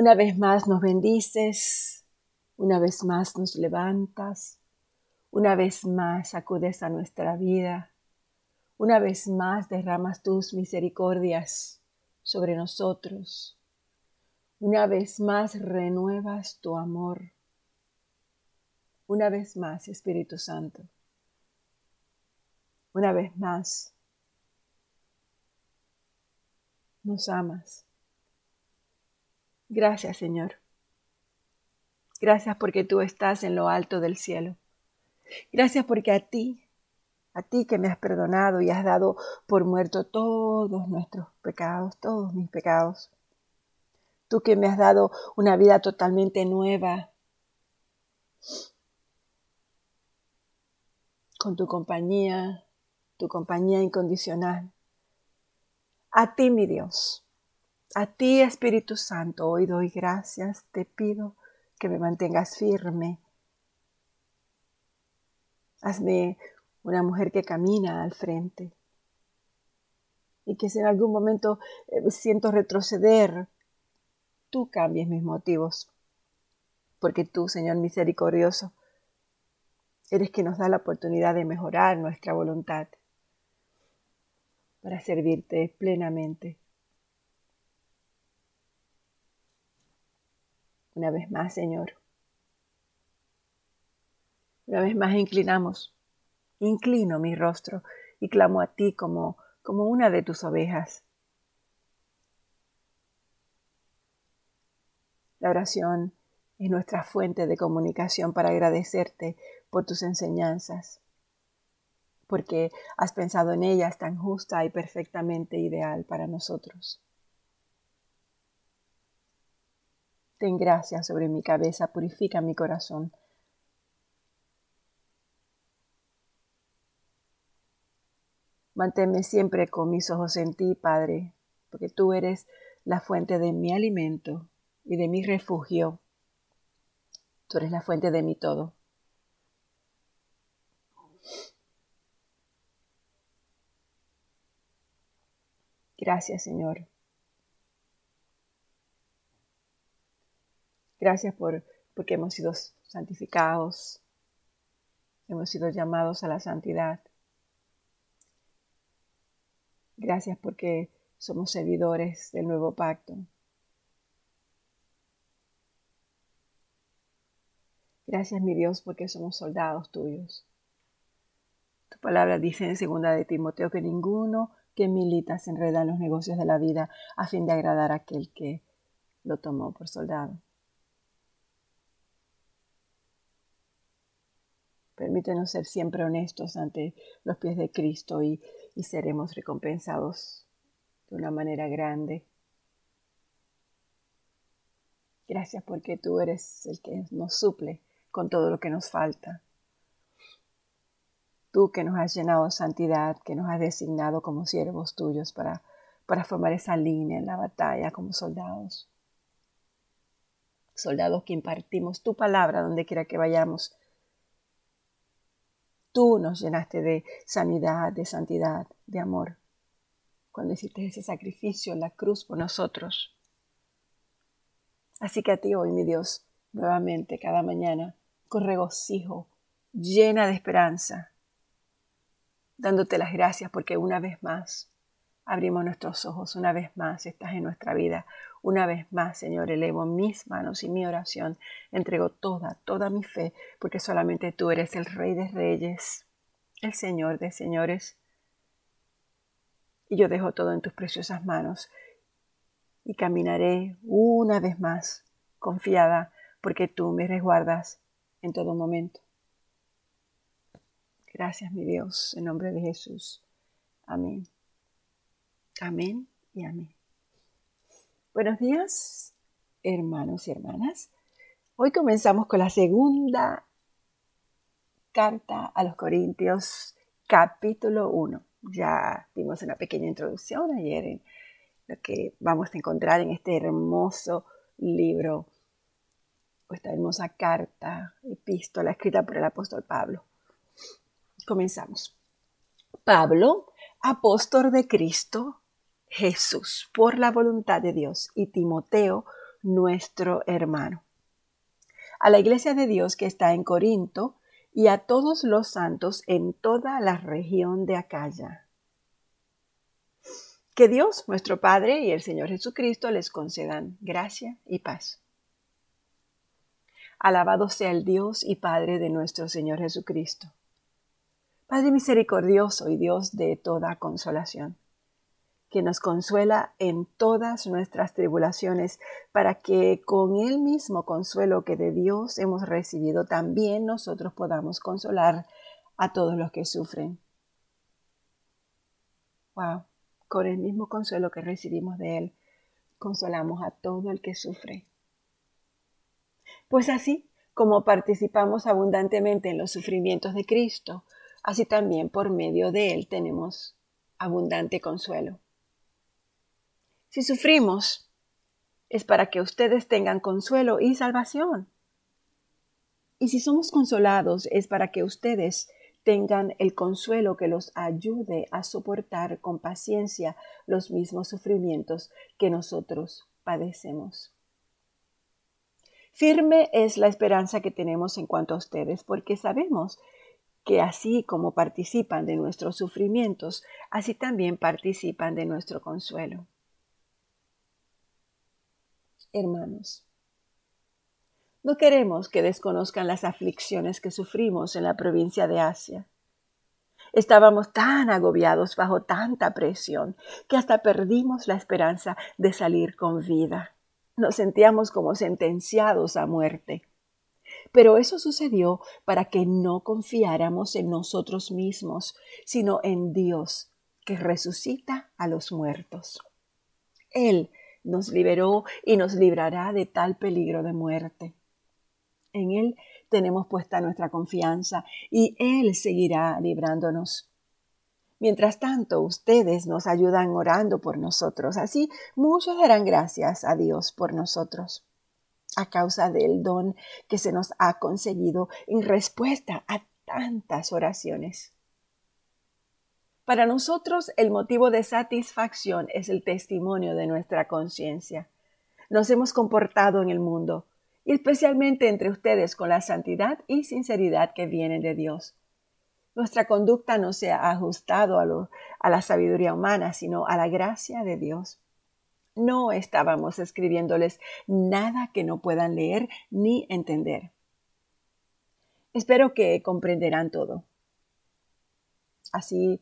Una vez más nos bendices, una vez más nos levantas, una vez más acudes a nuestra vida, una vez más derramas tus misericordias sobre nosotros, una vez más renuevas tu amor, una vez más Espíritu Santo, una vez más nos amas. Gracias Señor. Gracias porque tú estás en lo alto del cielo. Gracias porque a ti, a ti que me has perdonado y has dado por muerto todos nuestros pecados, todos mis pecados. Tú que me has dado una vida totalmente nueva, con tu compañía, tu compañía incondicional. A ti, mi Dios, a ti, Espíritu Santo, hoy doy gracias, te pido que me mantengas firme Hazme una mujer que camina al frente. Y que si en algún momento eh, siento retroceder, tú cambies mis motivos. Porque tú, Señor misericordioso, eres quien nos da la oportunidad de mejorar nuestra voluntad para servirte plenamente. Una vez más, Señor, una vez más inclinamos, inclino mi rostro y clamo a ti como, como una de tus ovejas. La oración es nuestra fuente de comunicación para agradecerte por tus enseñanzas, porque has pensado en ellas tan justa y perfectamente ideal para nosotros. Ten gracia sobre mi cabeza, purifica mi corazón Manténme siempre con mis ojos en ti, Padre, porque tú eres la fuente de mi alimento y de mi refugio. Tú eres la fuente de mi todo. Gracias, Señor. Gracias por porque hemos sido santificados, hemos sido llamados a la santidad. Gracias porque somos servidores del nuevo pacto. Gracias, mi Dios, porque somos soldados tuyos. Tu palabra dice en segunda de Timoteo que ninguno que milita se enreda en los negocios de la vida a fin de agradar a aquel que lo tomó por soldado. Permítenos ser siempre honestos ante los pies de Cristo y, y seremos recompensados de una manera grande. Gracias porque tú eres el que nos suple con todo lo que nos falta. Tú que nos has llenado de santidad, que nos has designado como siervos tuyos para, para formar esa línea en la batalla como soldados. Soldados que impartimos tu palabra donde quiera que vayamos Tú nos llenaste de sanidad, de santidad, de amor, cuando hiciste ese sacrificio en la cruz por nosotros. Así que a ti hoy, mi Dios, nuevamente, cada mañana, con regocijo, llena de esperanza, dándote las gracias porque una vez más abrimos nuestros ojos, una vez más estás en nuestra vida, una vez más, Señor, elevo mis manos y mi oración, entrego toda, toda mi fe, porque solamente tú eres el Rey de Reyes, el Señor de Señores. Y yo dejo todo en tus preciosas manos y caminaré una vez más confiada, porque tú me resguardas en todo momento. Gracias, mi Dios, en nombre de Jesús. Amén. Amén y amén. Buenos días, hermanos y hermanas. Hoy comenzamos con la segunda carta a los Corintios, capítulo 1. Ya dimos una pequeña introducción ayer en lo que vamos a encontrar en este hermoso libro, o esta hermosa carta, epístola escrita por el apóstol Pablo. Comenzamos. Pablo, apóstol de Cristo Jesús, por la voluntad de Dios, y Timoteo, nuestro hermano. A la iglesia de Dios que está en Corinto y a todos los santos en toda la región de Acaya. Que Dios, nuestro Padre y el Señor Jesucristo les concedan gracia y paz. Alabado sea el Dios y Padre de nuestro Señor Jesucristo. Padre misericordioso y Dios de toda consolación, que nos consuela en todas nuestras tribulaciones, para que con el mismo consuelo que de Dios hemos recibido, también nosotros podamos consolar a todos los que sufren. Wow, con el mismo consuelo que recibimos de Él, consolamos a todo el que sufre. Pues así como participamos abundantemente en los sufrimientos de Cristo, así también por medio de Él tenemos abundante consuelo. Si sufrimos, es para que ustedes tengan consuelo y salvación. Y si somos consolados, es para que ustedes tengan el consuelo que los ayude a soportar con paciencia los mismos sufrimientos que nosotros padecemos. Firme es la esperanza que tenemos en cuanto a ustedes, porque sabemos que así como participan de nuestros sufrimientos, así también participan de nuestro consuelo. Hermanos, no queremos que desconozcan las aflicciones que sufrimos en la provincia de Asia. Estábamos tan agobiados bajo tanta presión que hasta perdimos la esperanza de salir con vida nos sentíamos como sentenciados a muerte. Pero eso sucedió para que no confiáramos en nosotros mismos, sino en Dios, que resucita a los muertos. Él nos liberó y nos librará de tal peligro de muerte. En Él tenemos puesta nuestra confianza y Él seguirá librándonos. Mientras tanto, ustedes nos ayudan orando por nosotros. Así muchos darán gracias a Dios por nosotros a causa del don que se nos ha conseguido en respuesta a tantas oraciones. Para nosotros el motivo de satisfacción es el testimonio de nuestra conciencia. Nos hemos comportado en el mundo, y especialmente entre ustedes, con la santidad y sinceridad que vienen de Dios nuestra conducta no se ha ajustado a, a la sabiduría humana, sino a la gracia de Dios. No estábamos escribiéndoles nada que no puedan leer ni entender. Espero que comprenderán todo. Así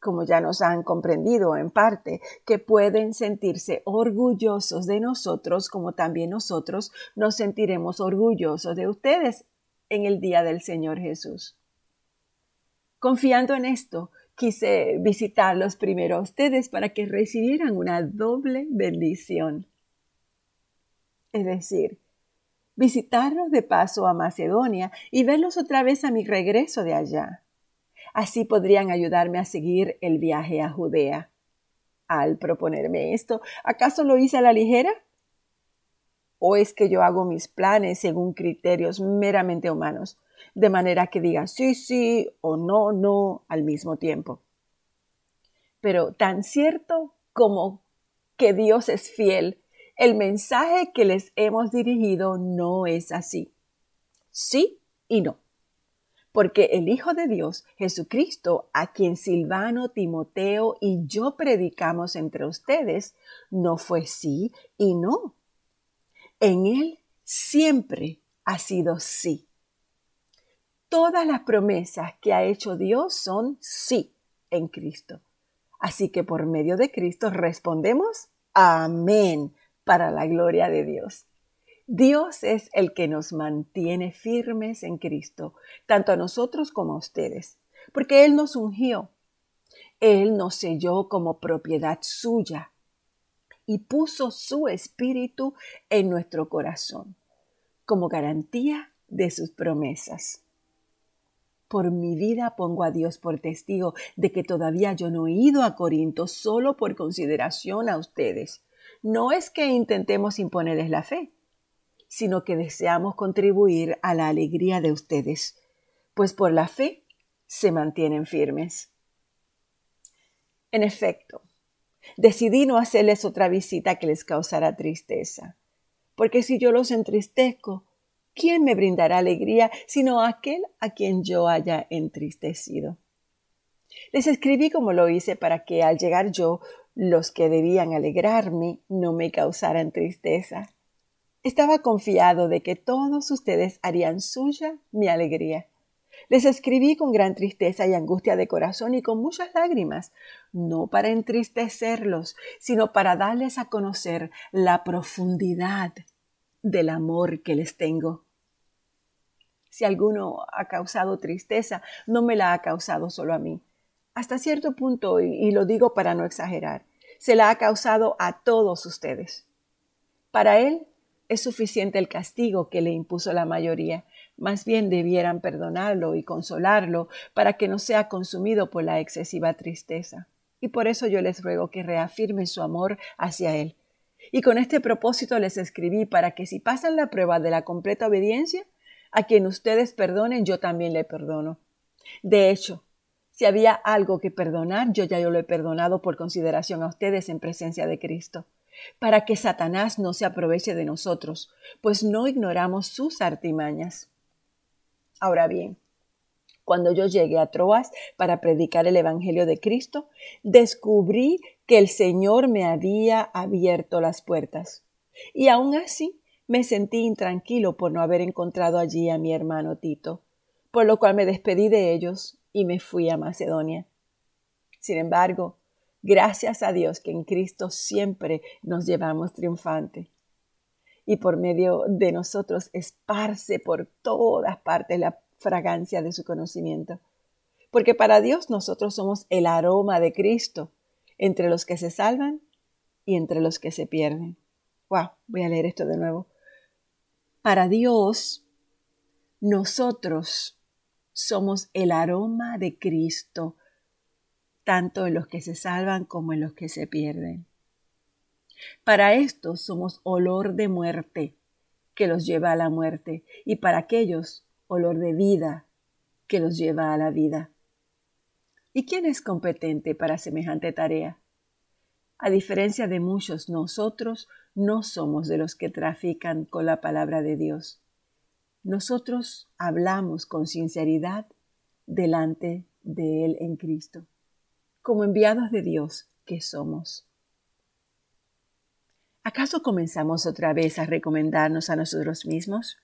como ya nos han comprendido en parte, que pueden sentirse orgullosos de nosotros como también nosotros nos sentiremos orgullosos de ustedes en el día del Señor Jesús. Confiando en esto, quise visitarlos primero a ustedes para que recibieran una doble bendición. Es decir, visitarlos de paso a Macedonia y verlos otra vez a mi regreso de allá. Así podrían ayudarme a seguir el viaje a Judea. Al proponerme esto, ¿acaso lo hice a la ligera? ¿O es que yo hago mis planes según criterios meramente humanos? de manera que diga sí, sí o no, no al mismo tiempo. Pero tan cierto como que Dios es fiel, el mensaje que les hemos dirigido no es así. Sí y no. Porque el Hijo de Dios, Jesucristo, a quien Silvano, Timoteo y yo predicamos entre ustedes, no fue sí y no. En Él siempre ha sido sí todas las promesas que ha hecho Dios son sí en Cristo. Así que por medio de Cristo respondemos amén para la gloria de Dios. Dios es el que nos mantiene firmes en Cristo, tanto a nosotros como a ustedes, porque Él nos ungió, Él nos selló como propiedad suya y puso su espíritu en nuestro corazón como garantía de sus promesas. Por mi vida pongo a Dios por testigo de que todavía yo no he ido a Corinto solo por consideración a ustedes. No es que intentemos imponerles la fe, sino que deseamos contribuir a la alegría de ustedes, pues por la fe se mantienen firmes. En efecto, decidí no hacerles otra visita que les causara tristeza porque si yo los entristezco, ¿quién me brindará alegría sino aquel a quien yo haya entristecido? Les escribí como lo hice para que al llegar yo, los que debían alegrarme no me causaran tristeza. Estaba confiado de que todos ustedes harían suya mi alegría. Les escribí con gran tristeza y angustia de corazón y con muchas lágrimas, no para entristecerlos, sino para darles a conocer la profundidad del amor que les tengo. Si alguno ha causado tristeza, no me la ha causado solo a mí. Hasta cierto punto, y, lo digo para no exagerar, se la ha causado a todos ustedes. Para él es suficiente el castigo que le impuso la mayoría, más bien debieran perdonarlo y consolarlo para que no sea consumido por la excesiva tristeza. Y por eso yo les ruego que reafirmen su amor hacia Él. Y con este propósito les escribí para que si pasan la prueba de la completa obediencia, a quien ustedes perdonen, yo también le perdono. De hecho, si había algo que perdonar, yo ya yo lo he perdonado por consideración a ustedes en presencia de Cristo, para que Satanás no se aproveche de nosotros, pues no ignoramos sus artimañas. Ahora bien, cuando yo llegué a Troas para predicar el Evangelio de Cristo, descubrí que el Señor me había abierto las puertas. Y aún así me sentí intranquilo por no haber encontrado allí a mi hermano Tito, por lo cual me despedí de ellos y me fui a Macedonia. Sin embargo, gracias a Dios que en Cristo siempre nos llevamos triunfante y por medio de nosotros esparce por todas partes la fragancia de su conocimiento. Porque para Dios nosotros somos el aroma de Cristo entre los que se salvan y entre los que se pierden. Wow, voy a leer esto de nuevo. Para Dios nosotros somos el aroma de Cristo, tanto en los que se salvan como en los que se pierden. Para estos somos olor de muerte que los lleva a la muerte y para aquellos olor de vida que los lleva a la vida. ¿Y quién es competente para semejante tarea? A diferencia de muchos, nosotros no somos de los que trafican con la palabra de Dios. Nosotros hablamos con sinceridad delante de Él en Cristo, como enviados de Dios que somos. ¿Acaso comenzamos otra vez a recomendarnos a nosotros mismos?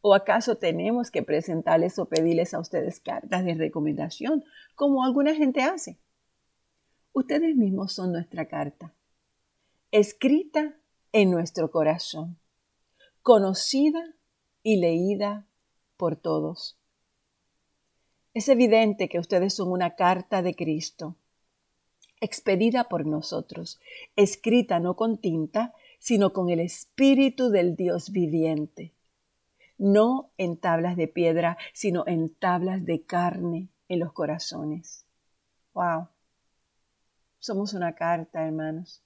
¿O acaso tenemos que presentarles o pedirles a ustedes cartas de recomendación, como alguna gente hace? Ustedes mismos son nuestra carta, escrita en nuestro corazón, conocida y leída por todos. Es evidente que ustedes son una carta de Cristo, expedida por nosotros, escrita no con tinta, sino con el Espíritu del Dios viviente, no en tablas de piedra, sino en tablas de carne en los corazones. ¡Wow! Somos una carta, hermanos.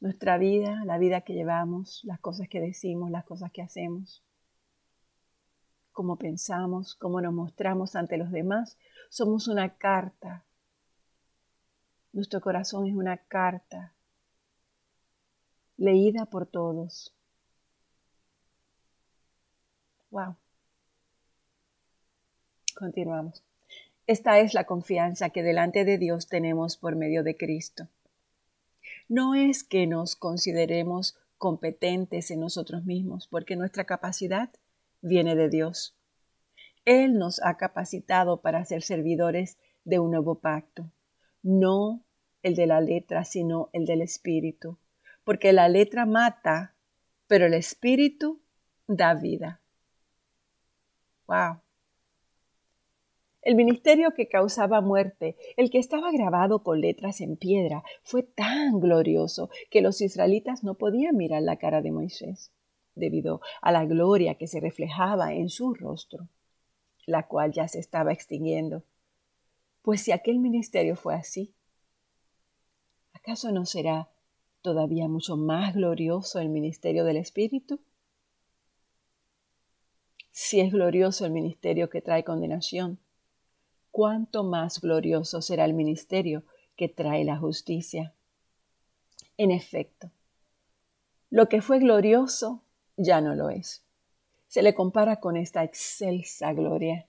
Nuestra vida, la vida que llevamos, las cosas que decimos, las cosas que hacemos, cómo pensamos, cómo nos mostramos ante los demás, somos una carta nuestro corazón es una carta leída por todos. Wow. Continuamos. Esta es la confianza que delante de Dios tenemos por medio de Cristo. No es que nos consideremos competentes en nosotros mismos, porque nuestra capacidad viene de Dios. Él nos ha capacitado para ser servidores de un nuevo pacto no el de la letra, sino el del espíritu, porque la letra mata, pero el espíritu da vida. Wow. El ministerio que causaba muerte, el que estaba grabado con letras en piedra, fue tan glorioso que los israelitas no podían mirar la cara de Moisés, debido a la gloria que se reflejaba en su rostro, la cual ya se estaba extinguiendo. Pues si aquel ministerio fue así, ¿acaso no será todavía mucho más glorioso el ministerio del Espíritu? Si es glorioso el ministerio que trae condenación, cuánto más glorioso será el ministerio que trae la justicia. En efecto, Lo que fue glorioso ya no lo es. Se le compara con esta excelsa gloria.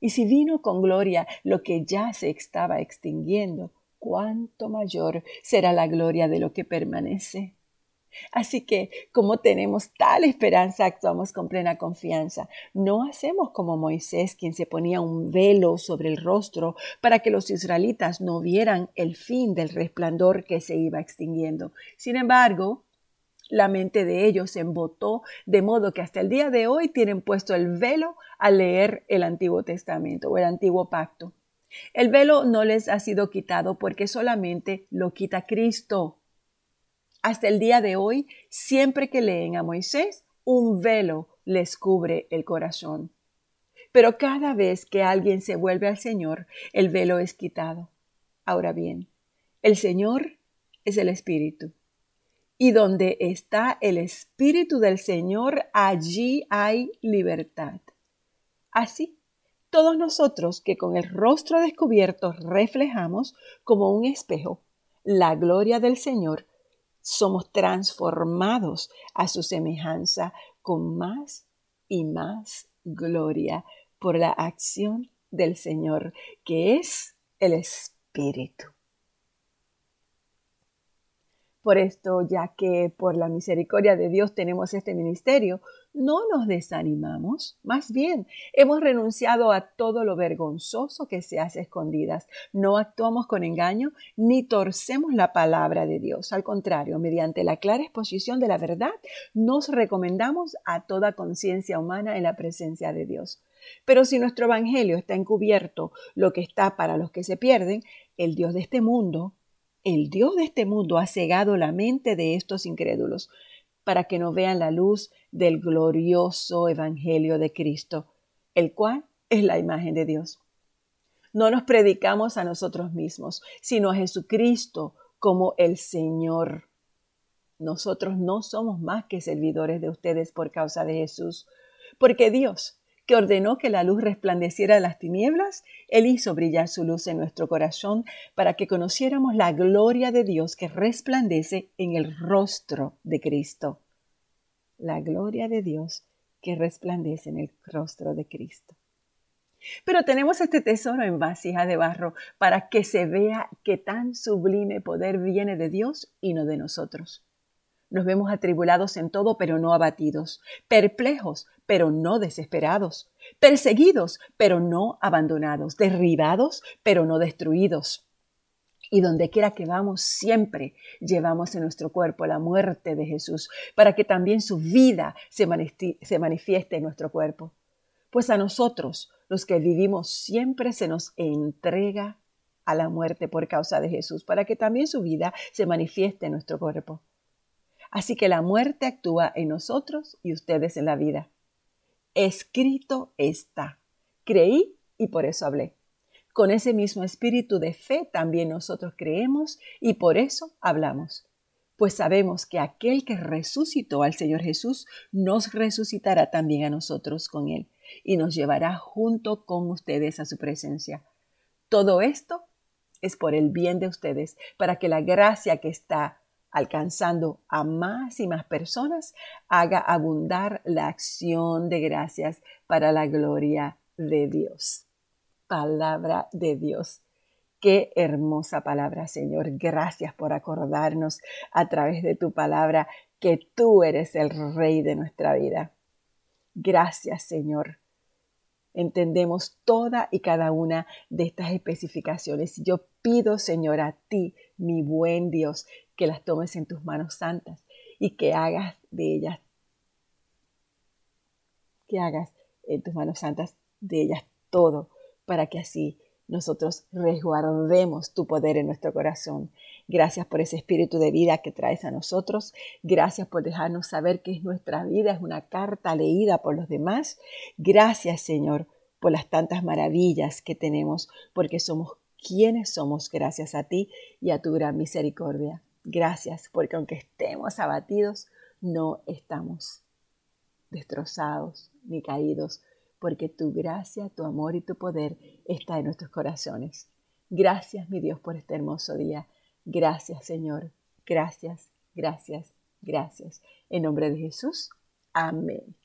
Y si vino con gloria lo que ya se estaba extinguiendo, cuánto mayor será la gloria de lo que permanece. Así que, como tenemos tal esperanza, actuamos con plena confianza. No hacemos como Moisés, quien se ponía un velo sobre el rostro para que los israelitas no vieran el fin del resplandor que se iba extinguiendo. Sin embargo, la mente de ellos se embotó, de modo que hasta el día de hoy tienen puesto el velo al leer el Antiguo Testamento o el Antiguo Pacto. El velo no les ha sido quitado porque solamente lo quita Cristo. Hasta el día de hoy, siempre que leen a Moisés, un velo les cubre el corazón. Pero cada vez que alguien se vuelve al Señor, el velo es quitado. Ahora bien, el Señor es el Espíritu. Y donde está el Espíritu del Señor, allí hay libertad. Así todos nosotros que con el rostro descubierto reflejamos como un espejo la gloria del Señor, somos transformados a su semejanza con más y más gloria por la acción del Señor, que es el Espíritu. Por esto, ya que por la misericordia de Dios tenemos este ministerio, no nos desanimamos, más bien hemos renunciado a todo lo vergonzoso que se hace escondidas. No actuamos con engaño ni torcemos la palabra de Dios. Al contrario, mediante la clara exposición de la verdad, nos recomendamos a toda conciencia humana en la presencia de Dios. Pero si nuestro Evangelio está encubierto, lo que está para los que se pierden, el Dios de este mundo, el Dios de este mundo ha cegado la mente de estos incrédulos para que no vean la luz del glorioso Evangelio de Cristo, el cual es la imagen de Dios. No nos predicamos a nosotros mismos, sino a Jesucristo como el Señor. Nosotros no somos más que servidores de ustedes por causa de Jesús, porque Dios, que ordenó que la luz resplandeciera en las tinieblas, Él hizo brillar su luz en nuestro corazón para que conociéramos la gloria de Dios que resplandece en el rostro de Cristo. La gloria de Dios que resplandece en el rostro de Cristo. Pero tenemos este tesoro en vasija de barro para que se vea que tan sublime poder viene de Dios y no de nosotros. Nos vemos atribulados en todo, pero no abatidos, perplejos, pero no desesperados, perseguidos, pero no abandonados, derribados, pero no destruidos. Y donde quiera que vamos, siempre llevamos en nuestro cuerpo la muerte de Jesús, para que también su vida se, manifieste en nuestro cuerpo. Pues a nosotros, los que vivimos, siempre se nos entrega a la muerte por causa de Jesús, para que también su vida se manifieste en nuestro cuerpo. Así que la muerte actúa en nosotros y ustedes en la vida. Escrito está. Creí y por eso hablé. Con ese mismo espíritu de fe también nosotros creemos y por eso hablamos. Pues sabemos que aquel que resucitó al Señor Jesús nos resucitará también a nosotros con Él y nos llevará junto con ustedes a su presencia. Todo esto es por el bien de ustedes, para que la gracia que está alcanzando a más y más personas, haga abundar la acción de gracias para la gloria de Dios. Palabra de Dios. Qué hermosa palabra, Señor. Gracias por acordarnos a través de tu palabra que tú eres el Rey de nuestra vida. Gracias, Señor. Entendemos toda y cada una de estas especificaciones. Yo pido, Señor, a ti, mi buen Dios, que las tomes en tus manos santas y que hagas de ellas, que hagas en tus manos santas de ellas todo, para que así nosotros resguardemos tu poder en nuestro corazón. Gracias por ese espíritu de vida que traes a nosotros. Gracias por dejarnos saber que nuestra vida es una carta leída por los demás. Gracias, Señor, por las tantas maravillas que tenemos, porque somos quienes somos gracias a ti y a tu gran misericordia. Gracias, porque aunque estemos abatidos, no estamos destrozados ni caídos, porque tu gracia, tu amor y tu poder está en nuestros corazones. Gracias, mi Dios, por este hermoso día. Gracias, Señor. Gracias, gracias, Gracias. En nombre de Jesús. Amén.